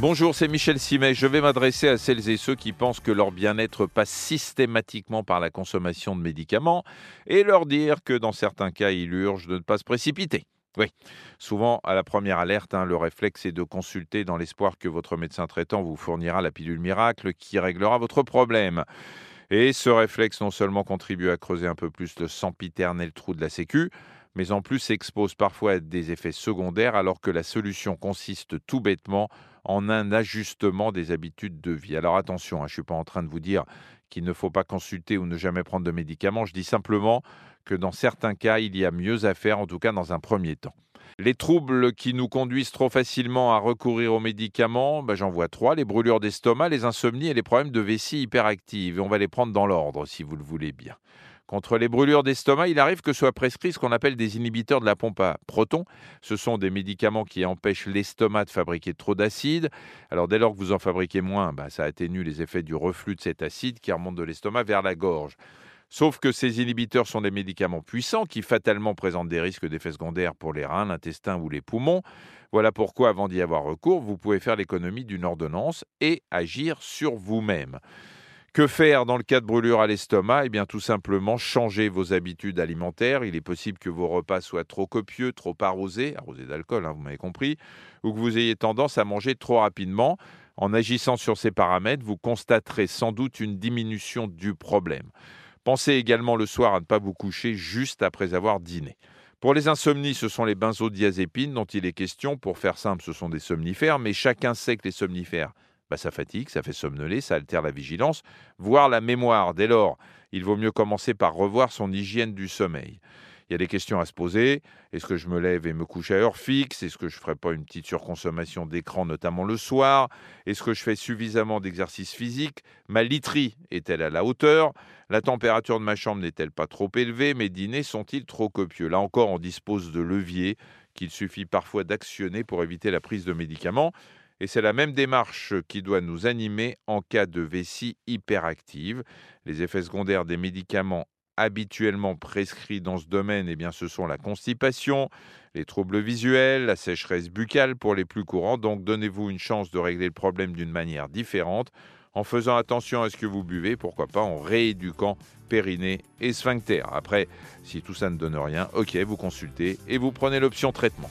Bonjour, c'est Michel Simet. Je vais m'adresser à celles et ceux qui pensent que leur bien-être passe systématiquement par la consommation de médicaments et leur dire que dans certains cas, il urge de ne pas se précipiter. Oui, souvent à la première alerte, hein, le réflexe est de consulter dans l'espoir que votre médecin traitant vous fournira la pilule miracle qui réglera votre problème. Et ce réflexe non seulement contribue à creuser un peu plus le sempiternel trou de la sécu, mais en plus s'expose parfois à des effets secondaires alors que la solution consiste tout bêtement en un ajustement des habitudes de vie. Alors attention, hein, je ne suis pas en train de vous dire qu'il ne faut pas consulter ou ne jamais prendre de médicaments, je dis simplement que dans certains cas, il y a mieux à faire, en tout cas dans un premier temps. Les troubles qui nous conduisent trop facilement à recourir aux médicaments, ben j'en vois trois, les brûlures d'estomac, les insomnies et les problèmes de vessie hyperactive. On va les prendre dans l'ordre, si vous le voulez bien. Contre les brûlures d'estomac, il arrive que soient prescrits ce qu'on appelle des inhibiteurs de la pompe à protons. Ce sont des médicaments qui empêchent l'estomac de fabriquer trop d'acide. Alors dès lors que vous en fabriquez moins, bah, ça atténue les effets du reflux de cet acide qui remonte de l'estomac vers la gorge. Sauf que ces inhibiteurs sont des médicaments puissants qui fatalement présentent des risques d'effets secondaires pour les reins, l'intestin ou les poumons. Voilà pourquoi avant d'y avoir recours, vous pouvez faire l'économie d'une ordonnance et agir sur vous-même. Que faire dans le cas de brûlure à l'estomac? Eh bien, tout simplement, changer vos habitudes alimentaires. Il est possible que vos repas soient trop copieux, trop arrosés, arrosés d'alcool, hein, vous m'avez compris, ou que vous ayez tendance à manger trop rapidement. En agissant sur ces paramètres, vous constaterez sans doute une diminution du problème. Pensez également le soir à ne pas vous coucher juste après avoir dîné. Pour les insomnies, ce sont les benzodiazépines dont il est question. Pour faire simple, ce sont des somnifères, mais chacun sait que les somnifères bah, ça fatigue, ça fait somnoler, ça altère la vigilance, voire la mémoire. Dès lors, il vaut mieux commencer par revoir son hygiène du sommeil. Il y a des questions à se poser. Est-ce que je me lève et me couche à heure fixe? Est-ce que je ne ferai pas une petite surconsommation d'écran, notamment le soir? Est-ce que je fais suffisamment d'exercice physique? Ma literie est-elle à la hauteur? La température de ma chambre n'est-elle pas trop élevée? Mes dîners sont-ils trop copieux? Là encore, on dispose de leviers qu'il suffit parfois d'actionner pour éviter la prise de médicaments. Et c'est la même démarche qui doit nous animer en cas de vessie hyperactive. Les effets secondaires des médicaments habituellement prescrits dans ce domaine, eh bien, ce sont la constipation, les troubles visuels, la sécheresse buccale pour les plus courants. Donc donnez-vous une chance de régler le problème d'une manière différente en faisant attention à ce que vous buvez, pourquoi pas en rééduquant périnée et sphincter. Après, si tout ça ne donne rien, ok, vous consultez et vous prenez l'option traitement.